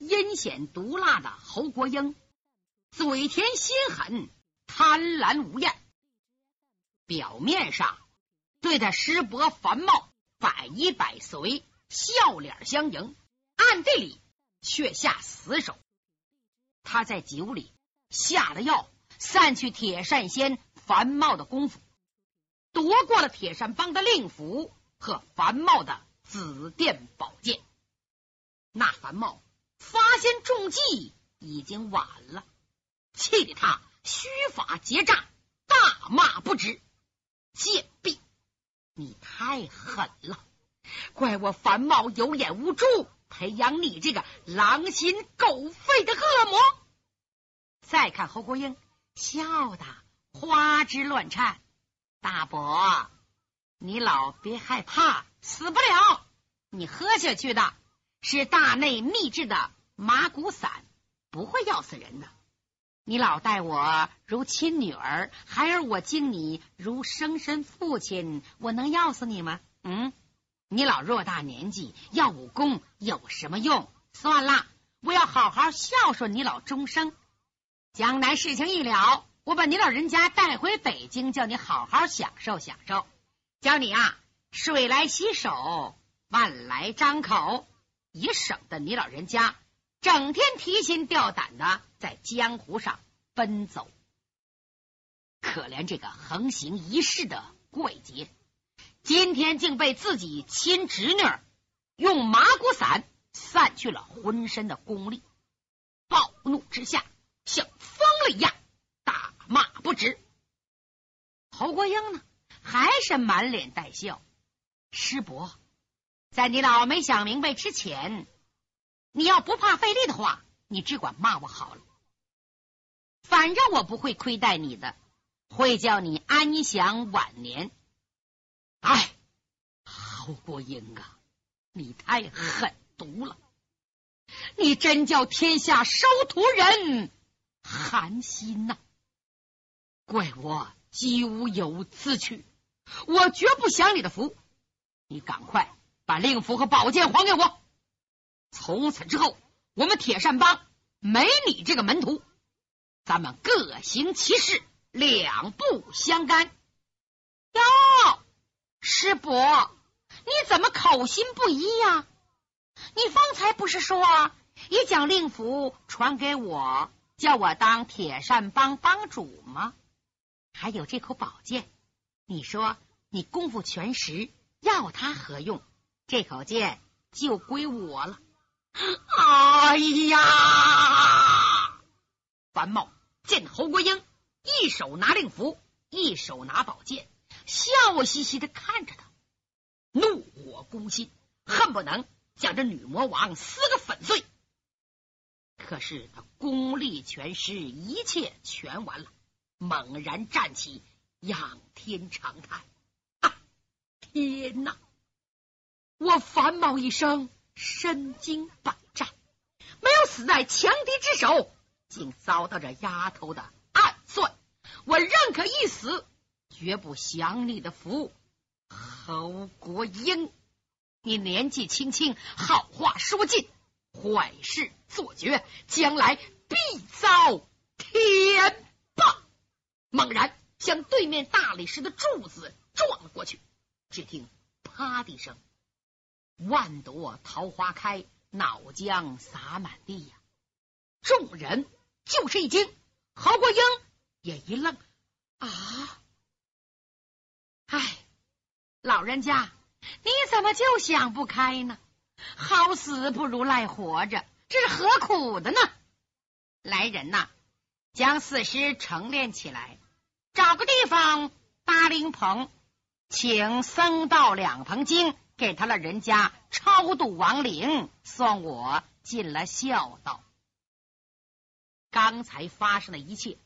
阴险毒辣的侯国英，嘴甜心狠，贪婪无厌。表面上对他师伯樊茂百依百随，笑脸相迎，暗地里却下死手。他在酒里下了药，散去铁扇仙樊茂的功夫，夺过了铁扇帮的令符和樊茂的紫电宝剑。那樊茂发现中计已经晚了，气得他须发结扎，大骂不止：“贱婢，你太狠了！怪我樊茂有眼无珠，培养你这个狼心狗肺的恶魔！”再看侯国英，笑得花枝乱颤：“大伯，你老别害怕，死不了，你喝下去的。”是大内秘制的麻古散，不会药死人的。你老待我如亲女儿，孩儿我敬你如生身父亲，我能药死你吗？嗯，你老偌大年纪，要武功有什么用？算了，我要好好孝顺你老终生。将来事情一了，我把你老人家带回北京，叫你好好享受享受，教你啊，水来洗手，饭来张口。也省得你老人家整天提心吊胆的在江湖上奔走。可怜这个横行一世的怪杰，今天竟被自己亲侄女用麻古散散去了浑身的功力，暴怒之下像疯了一样大骂不止。侯国英呢，还是满脸带笑，师伯。在你老没想明白之前，你要不怕费力的话，你只管骂我好了。反正我不会亏待你的，会叫你安享晚年。哎，侯国英啊，你太狠毒了！你真叫天下收徒人寒心呐！怪我咎由自取，我绝不享你的福。你赶快！把令符和宝剑还给我！从此之后，我们铁扇帮没你这个门徒，咱们各行其事，两不相干。哟，师伯，你怎么口心不一呀？你方才不是说已将令符传给我，叫我当铁扇帮帮主吗？还有这口宝剑，你说你功夫全实，要它何用？这口剑就归我了。哎呀！樊茂见侯国英一手拿令符，一手拿宝剑，笑嘻嘻的看着他，怒火攻心，恨不能将这女魔王撕个粉碎。可是他功力全失，一切全完了，猛然站起，仰天长叹：“啊，天哪！”我樊茂一生身经百战，没有死在强敌之手，竟遭到这丫头的暗算。我认可一死，绝不享你的福。侯国英，你年纪轻轻，好话说尽，坏事做绝，将来必遭天报。猛然向对面大理石的柱子撞了过去，只听啪的一声。万朵桃花开，脑浆洒满地呀！众人就是一惊，侯国英也一愣啊！哎，老人家，你怎么就想不开呢？好死不如赖活着，这是何苦的呢？来人呐，将死尸成殓起来，找个地方搭灵棚，请僧道两棚经。给他了人家超度亡灵，算我尽了孝道。刚才发生的一切，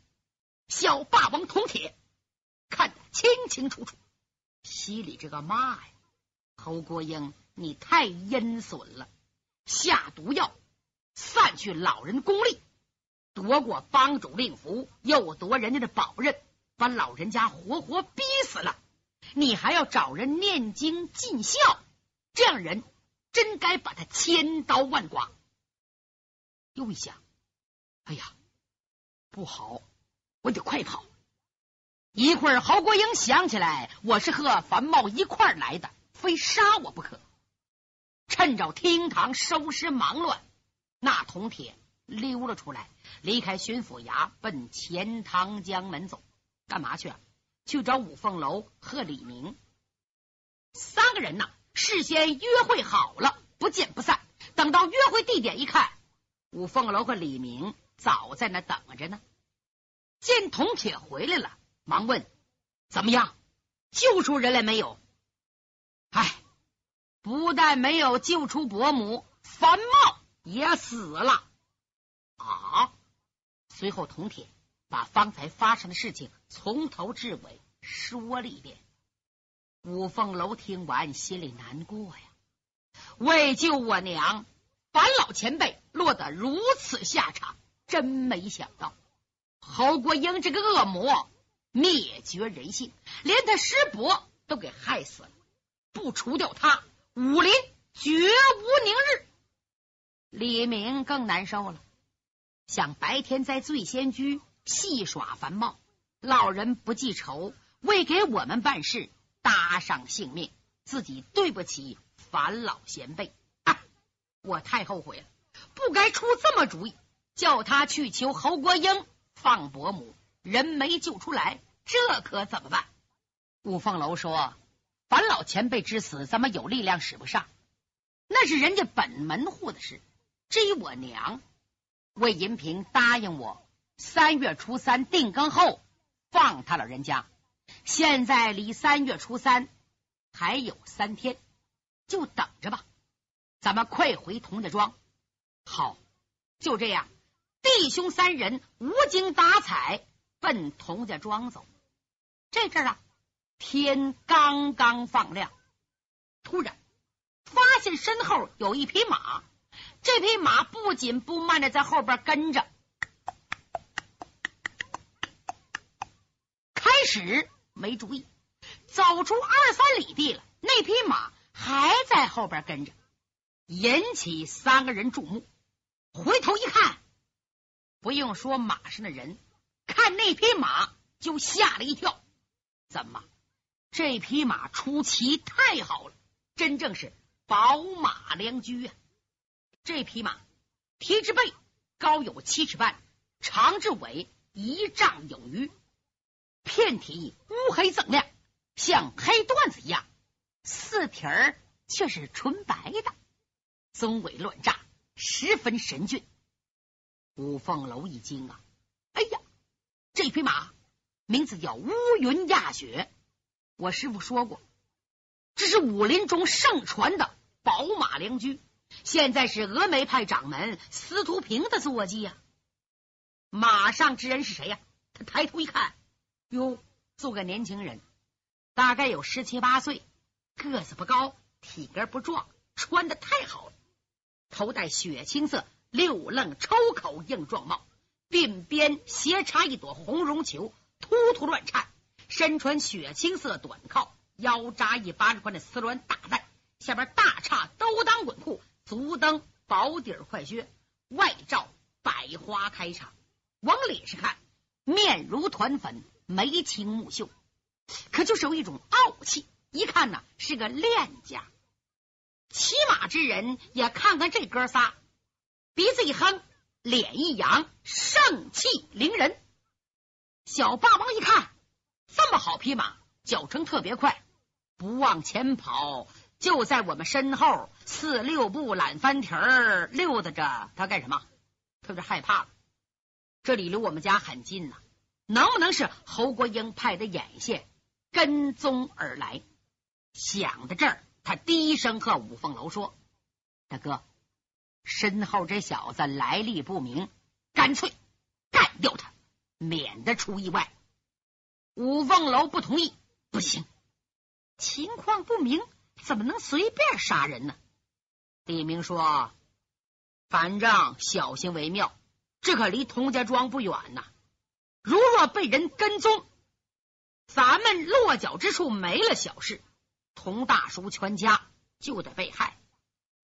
小霸王铜铁看得清清楚楚，心里这个骂呀！侯国英，你太阴损了，下毒药，散去老人功力，夺过帮主令符，又夺人家的宝刃，把老人家活活逼死了。你还要找人念经尽孝，这样人真该把他千刀万剐。又一想，哎呀，不好，我得快跑。一会儿侯国英想起来，我是和樊茂一块来的，非杀我不可。趁着厅堂收拾忙乱，那铜铁溜了出来，离开巡抚衙，奔钱塘江门走。干嘛去？啊去找五凤楼和李明。三个人呢，事先约会好了，不见不散。等到约会地点一看，五凤楼和李明早在那等着呢。见铜铁回来了。忙问：“怎么样？救出人来没有？”哎，不但没有救出伯母，樊茂也死了。啊！随后，铜铁把方才发生的事情从头至尾说了一遍。五凤楼听完，心里难过呀。为救我娘，樊老前辈落得如此下场，真没想到。侯国英这个恶魔！灭绝人性，连他师伯都给害死了。不除掉他，武林绝无宁日。李明更难受了，想白天在醉仙居戏耍樊茂，老人不记仇，为给我们办事搭上性命，自己对不起樊老前辈。啊我太后悔了，不该出这么主意，叫他去求侯国英放伯母。人没救出来，这可怎么办？五凤楼说：“樊老前辈之死，咱们有力量使不上，那是人家本门户的事。至于我娘，魏银平答应我，三月初三定更后放他老人家。现在离三月初三还有三天，就等着吧。咱们快回童家庄。好，就这样，弟兄三人无精打采。”奔童家庄走，这阵啊，天刚刚放亮，突然发现身后有一匹马，这匹马不紧不慢的在后边跟着。开始没注意，走出二三里地了，那匹马还在后边跟着，引起三个人注目。回头一看，不用说马上的人。看那匹马就吓了一跳，怎么这匹马出奇太好了，真正是宝马良驹啊！这匹马蹄之背高有七尺半，长至尾一丈有余，片体乌黑锃亮，像黑缎子一样，四蹄儿却是纯白的，鬃尾乱炸，十分神俊。五凤楼一惊啊！哎呀！这匹马名字叫乌云压雪，我师傅说过，这是武林中盛传的宝马良驹，现在是峨眉派掌门司徒平的坐骑呀。马上之人是谁呀？他抬头一看，哟，做个年轻人，大概有十七八岁，个子不高，体格不壮，穿的太好了，头戴雪青色六楞抽口硬状帽。鬓边斜插一朵红绒球，突突乱颤；身穿雪青色短靠，腰扎一巴掌宽的丝缎大带，下边大叉兜裆滚裤，足蹬薄底快靴，外罩百花开场。往脸上看，面如团粉，眉清目秀，可就是有一种傲气，一看呢是个练家。骑马之人也看看这哥仨，鼻子一哼。脸一扬，盛气凌人。小霸王一看，这么好匹马，脚程特别快，不往前跑，就在我们身后四六步懒翻蹄儿溜达着。他干什么？他是害怕了。这里离我们家很近呐，能不能是侯国英派的眼线跟踪而来？想到这儿，他低声和五凤楼说：“大哥。”身后这小子来历不明，干脆干掉他，免得出意外。五凤楼不同意，不行，情况不明，怎么能随便杀人呢？李明说：“反正小心为妙，这可离童家庄不远呐。如若被人跟踪，咱们落脚之处没了小事，童大叔全家就得被害。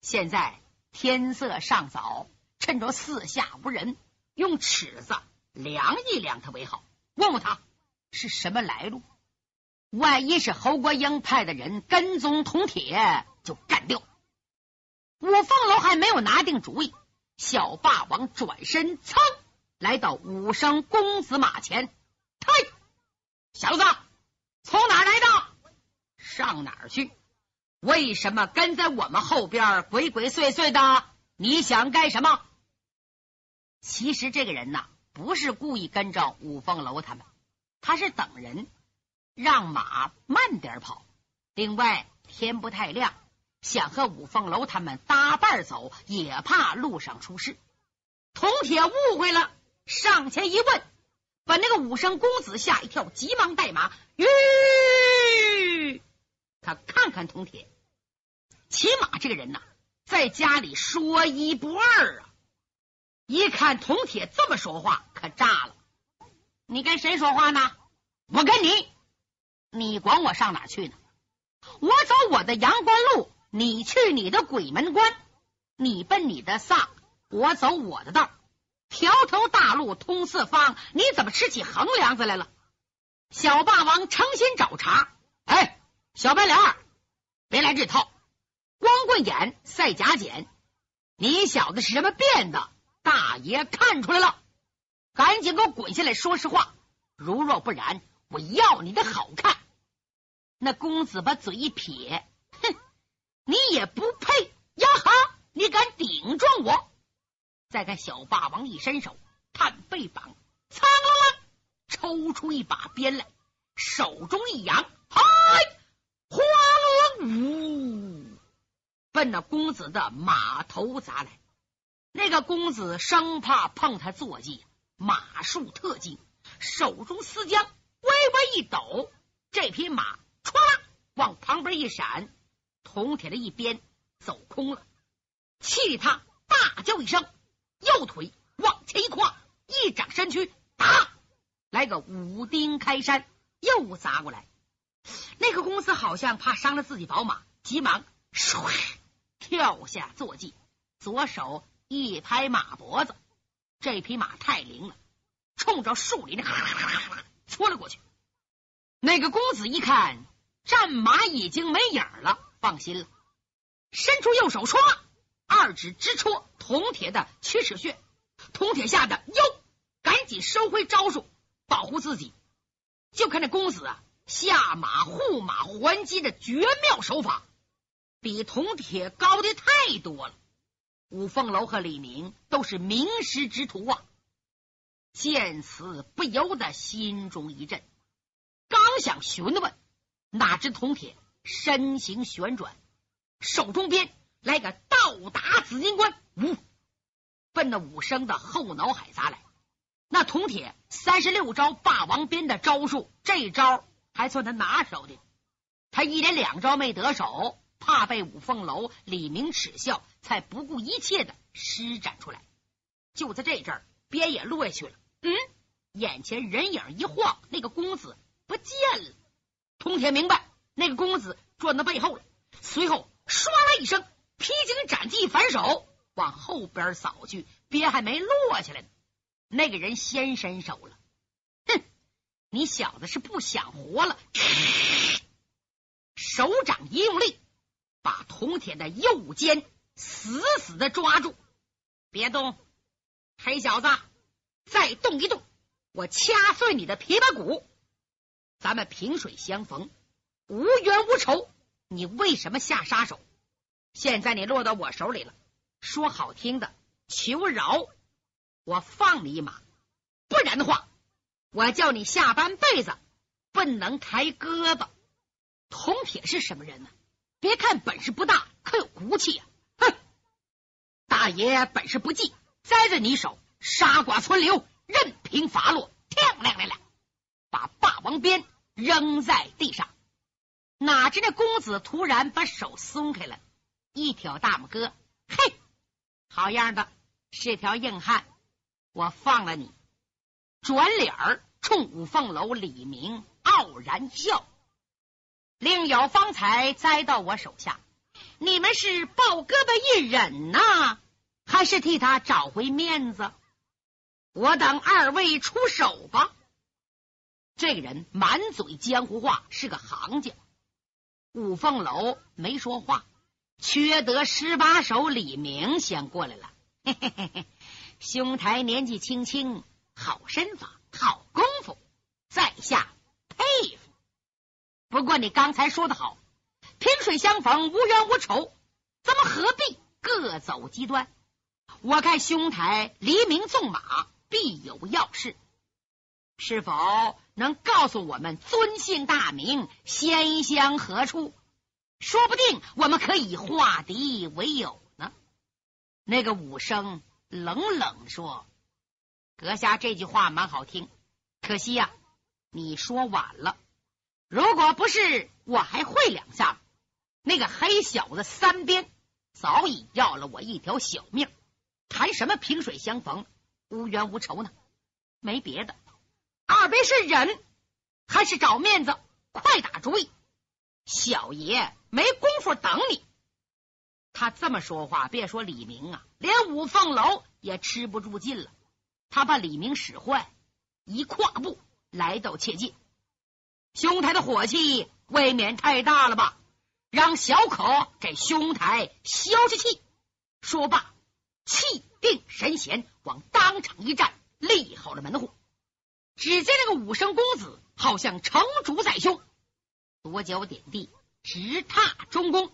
现在。”天色尚早，趁着四下无人，用尺子量一量他为好，问问他是什么来路。万一是侯国英派的人跟踪铜铁，就干掉。五凤楼还没有拿定主意，小霸王转身，噌，来到武生公子马前，嘿，小子，从哪儿来的？上哪儿去？为什么跟在我们后边鬼鬼祟祟的？你想干什么？其实这个人呐，不是故意跟着五凤楼他们，他是等人，让马慢点跑。另外天不太亮，想和五凤楼他们搭伴走，也怕路上出事。铜铁误会了，上前一问，把那个武生公子吓一跳，急忙带马。吁，他看看铜铁。骑马这个人呐，在家里说一不二啊！一看铜铁这么说话，可炸了。你跟谁说话呢？我跟你，你管我上哪去呢？我走我的阳关路，你去你的鬼门关。你奔你的丧，我走我的道。条条大路通四方，你怎么吃起横梁子来了？小霸王诚心找茬。哎，小白脸儿，别来这套。光棍眼，赛假剪，你小子是什么变的？大爷看出来了，赶紧给我滚下来说实话。如若不然，我要你的好看！那公子把嘴一撇，哼，你也不配呀！哈，你敢顶撞我？再看小霸王一伸手，探背膀，苍啷啷，抽出一把鞭来，手中一扬，嗨，哗啦呜！奔那公子的马头砸来，那个公子生怕碰他坐骑，马术特精，手中丝缰微微一抖，这匹马唰啦往旁边一闪，铜铁的一鞭走空了，气他大叫一声，右腿往前一跨，一掌身躯，打来个五丁开山，又砸过来。那个公子好像怕伤了自己宝马，急忙唰。跳下坐骑，左手一拍马脖子，这匹马太灵了，冲着树林咔啦咔啦咔啦戳了过去。那个公子一看战马已经没影了，放心了，伸出右手唰，二指直戳铜铁的曲尺穴。铜铁吓得哟，赶紧收回招数，保护自己。就看那公子啊，下马护马还击的绝妙手法。比铜铁高的太多了，五凤楼和李明都是名师之徒啊！见此不由得心中一震，刚想询问，哪知铜铁身形旋转，手中鞭来个倒打紫金冠，呜，奔那武生的后脑海砸来。那铜铁三十六招霸王鞭的招数，这招还算他拿手的，他一连两招没得手。怕被五凤楼李明耻笑，才不顾一切的施展出来。就在这阵儿，鞭也落下去了。嗯，眼前人影一晃，那个公子不见了。铜铁明白，那个公子转到背后了。随后，唰啦一声，披荆斩棘，反手往后边扫去，鞭还没落下来呢，那个人先伸手了。哼，你小子是不想活了？手掌一用力。把铜铁的右肩死死的抓住，别动，黑小子，再动一动，我掐碎你的琵琶骨。咱们萍水相逢，无冤无仇，你为什么下杀手？现在你落到我手里了，说好听的，求饶，我放你一马；不然的话，我叫你下半辈子不能抬胳膊。铜铁是什么人呢？别看本事不大，可有骨气呀！哼，大爷本事不济，栽在你手，杀剐存留，任凭发落。亮亮亮亮，把霸王鞭扔在地上。哪知那公子突然把手松开了，一挑大拇哥，嘿，好样的，是条硬汉，我放了你。转脸儿冲五凤楼李明傲然笑。另有方才栽到我手下，你们是抱胳膊一忍呐？还是替他找回面子？我等二位出手吧。这个人满嘴江湖话，是个行家。五凤楼没说话，缺德十八手李明先过来了。嘿嘿嘿，兄台年纪轻轻，好身法，好功夫，在下佩服。不过你刚才说的好，萍水相逢，无冤无仇，咱们何必各走极端？我看兄台黎明纵马。必有要事，是否能告诉我们尊姓大名，仙乡何处？说不定我们可以化敌为友呢。那个武生冷冷说：“阁下这句话蛮好听，可惜呀，你说晚了。如果不是我还会两下，那个黑小子三鞭早已要了我一条小命，谈什么萍水相逢？”无冤无仇呢，没别的，二位是忍还是找面子？快打主意！小爷没工夫等你。他这么说话，别说李明啊，连五凤楼也吃不住劲了。他把李明使坏，一跨步来到切近，兄台的火气未免太大了吧？让小可给兄台消消气。说罢，气定神闲。往当场一站，立好了门户。只见那个武生公子好像成主在胸，左脚点地，直踏中宫，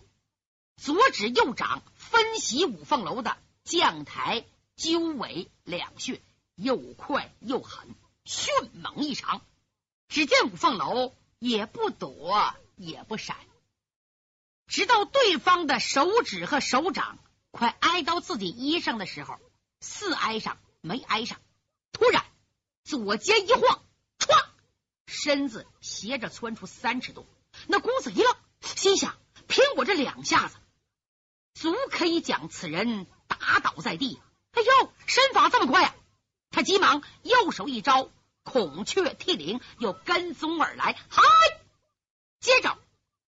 左指右掌分析五凤楼的将台、鸠尾两穴，又快又狠，迅猛异常。只见五凤楼也不躲也不闪，直到对方的手指和手掌快挨到自己衣裳的时候。似挨上没挨上，突然左肩一晃，歘，身子斜着窜出三尺多。那公子一愣，心想：凭我这两下子，足可以将此人打倒在地。哎呦，身法这么快啊！他急忙右手一招，孔雀剃鳞，又跟踪而来。嗨，接着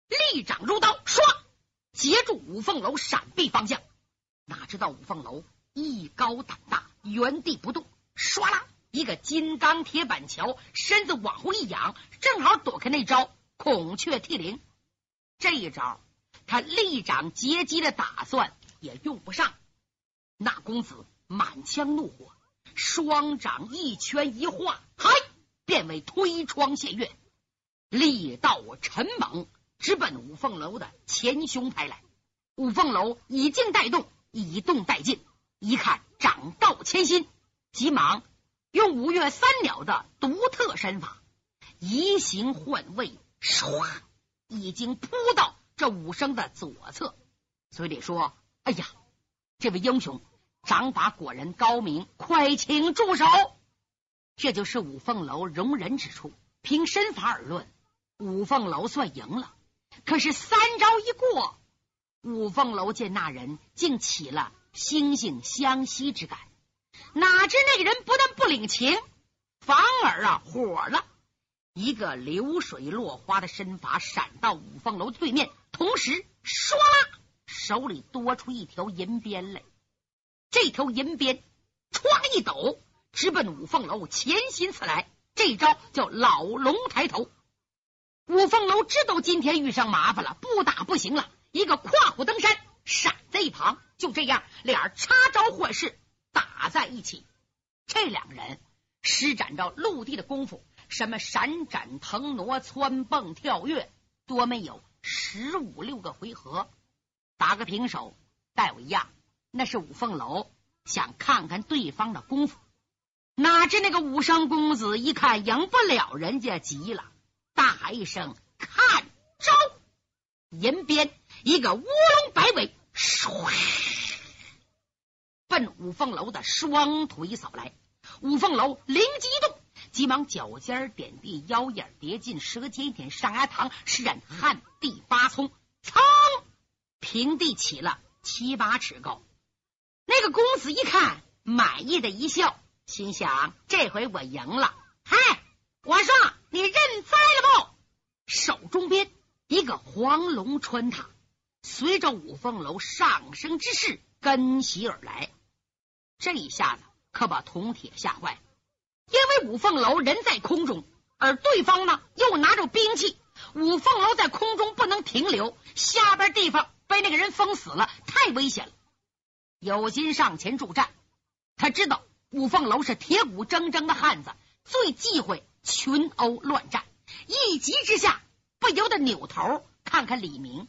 利掌如刀，唰，截住五凤楼闪避方向。哪知道五凤楼。艺高胆大，原地不动，唰啦一个金刚铁板桥，身子往后一仰，正好躲开那招孔雀剃鳞。这一招，他立掌截击的打算也用不上。那公子满腔怒火，双掌一圈一画，嗨，变为推窗陷月，力道沉猛，直奔五凤楼的前胸拍来。五凤楼以静带动，以动带进。一看掌道千心，急忙用五岳三鸟的独特身法移形换位，唰，已经扑到这武生的左侧，嘴里说：“哎呀，这位英雄掌法果然高明，快请住手！”这就是五凤楼容人之处。凭身法而论，五凤楼算赢了。可是三招一过，五凤楼见那人竟起了。惺惺相惜之感，哪知那个人不但不领情，反而啊火了。一个流水落花的身法闪到五凤楼对面，同时唰啦，手里多出一条银鞭来。这条银鞭歘一抖，直奔五凤楼前心刺来。这招叫老龙抬头。五凤楼知道今天遇上麻烦了，不打不行了，一个跨虎登山，闪在一旁。就这样，俩插招换式打在一起。这两个人施展着陆地的功夫，什么闪展腾挪、窜蹦跳跃，多没有十五六个回合，打个平手。待我一样，那是五凤楼想看看对方的功夫，哪知那个武生公子一看赢不了人家，急了，大喊一声：“看招！”银鞭一个乌龙摆尾。唰，奔五凤楼的双腿扫来。五凤楼灵机一动，急忙脚尖点地，腰眼叠进，舌尖点上牙膛，施展旱地八葱，噌，平地起了七八尺高。那个公子一看，满意的一笑，心想：这回我赢了。嗨，我说你认栽了不？手中鞭一个黄龙穿塔。随着五凤楼上升之势跟袭而来，这一下子可把铜铁吓坏了，因为五凤楼人在空中，而对方呢又拿着兵器，五凤楼在空中不能停留，下边地方被那个人封死了，太危险了。有心上前助战，他知道五凤楼是铁骨铮铮的汉子，最忌讳群殴乱战，一急之下不由得扭头看看李明。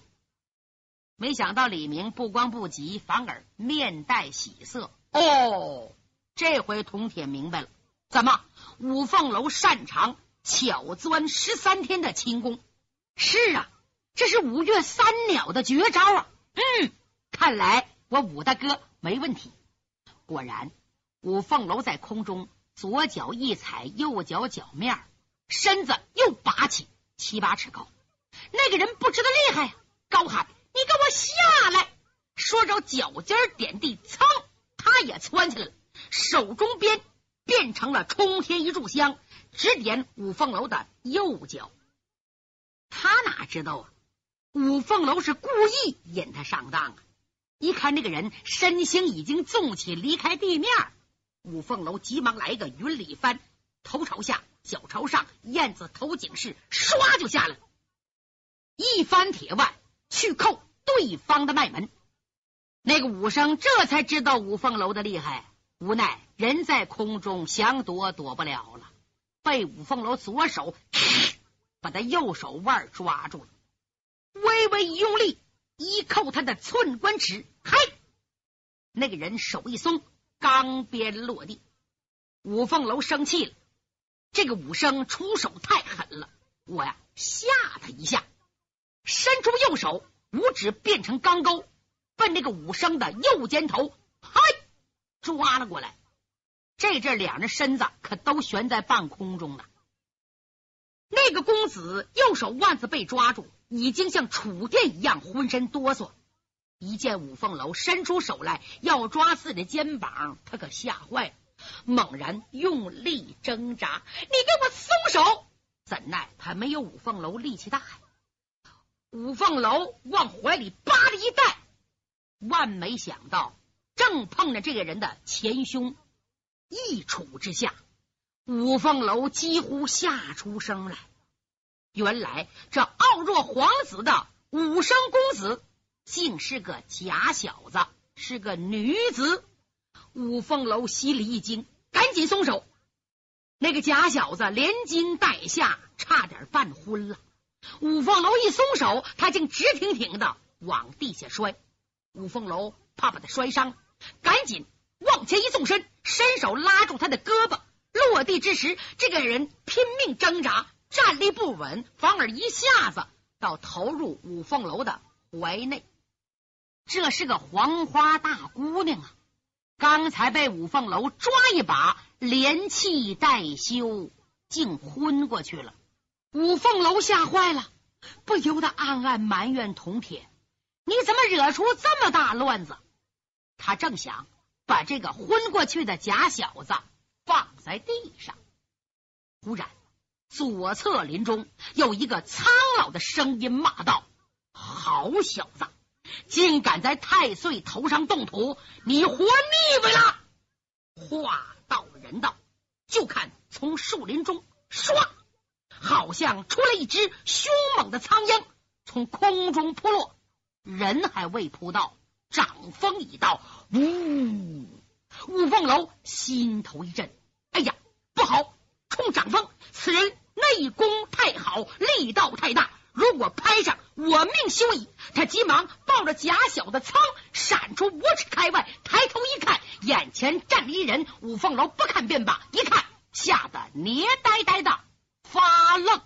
没想到李明不光不急，反而面带喜色。哦，这回铜铁明白了，怎么五凤楼擅长巧钻十三天的轻功？是啊，这是五岳三鸟的绝招啊！嗯，看来我武大哥没问题。果然，五凤楼在空中左脚一踩，右脚脚面，身子又拔起七八尺高。那个人不知道厉害呀，高喊。你给我下来！说着，脚尖点地，噌，他也窜起来了，手中鞭变成了冲天一炷香，指点五凤楼的右脚。他哪知道啊？五凤楼是故意引他上当啊！一看那个人身形已经纵起，离开地面，五凤楼急忙来个云里翻，头朝下，脚朝上，燕子头颈式，唰就下来了，一翻铁腕。去扣对方的脉门，那个武生这才知道五凤楼的厉害，无奈人在空中想躲躲不了了，被五凤楼左手把他右手腕抓住了，微微一用力，一扣他的寸关尺，嘿，那个人手一松，钢鞭落地。五凤楼生气了，这个武生出手太狠了，我呀吓他一下。伸出右手，五指变成钢钩，奔那个武生的右肩头，嗨，抓了过来。这阵两人身子可都悬在半空中了。那个公子右手腕子被抓住，已经像触电一样，浑身哆嗦。一见五凤楼伸出手来要抓自己的肩膀，他可吓坏了，猛然用力挣扎。你给我松手！怎奈他没有五凤楼力气大呀。五凤楼往怀里扒了一带，万没想到，正碰着这个人的前胸，一杵之下，五凤楼几乎吓出声来。原来这傲若皇子的武生公子，竟是个假小子，是个女子。五凤楼心里一惊，赶紧松手。那个假小子连惊带吓，差点半昏了。五凤楼一松手，他竟直挺挺的往地下摔。五凤楼怕把他摔伤，赶紧往前一纵身，伸手拉住他的胳膊。落地之时，这个人拼命挣扎，站立不稳，反而一下子倒投入五凤楼的怀内。这是个黄花大姑娘啊！刚才被五凤楼抓一把，连气带休，竟昏过去了。五凤楼吓坏了，不由得暗暗埋怨铜铁：“你怎么惹出这么大乱子？”他正想把这个昏过去的假小子放在地上，忽然左侧林中有一个苍老的声音骂道：“好小子，竟敢在太岁头上动土，你活腻歪了！”话到人到，就看从树林中唰。好像出来一只凶猛的苍鹰，从空中扑落，人还未扑到，掌风已到，呜！五凤楼心头一震，哎呀，不好！冲掌风，此人内功太好，力道太大，如果拍上，我命休矣！他急忙抱着假小的仓，闪出五尺开外，抬头一看，眼前站着一人。五凤楼不看便罢，一看，吓得捏呆呆的。发愣。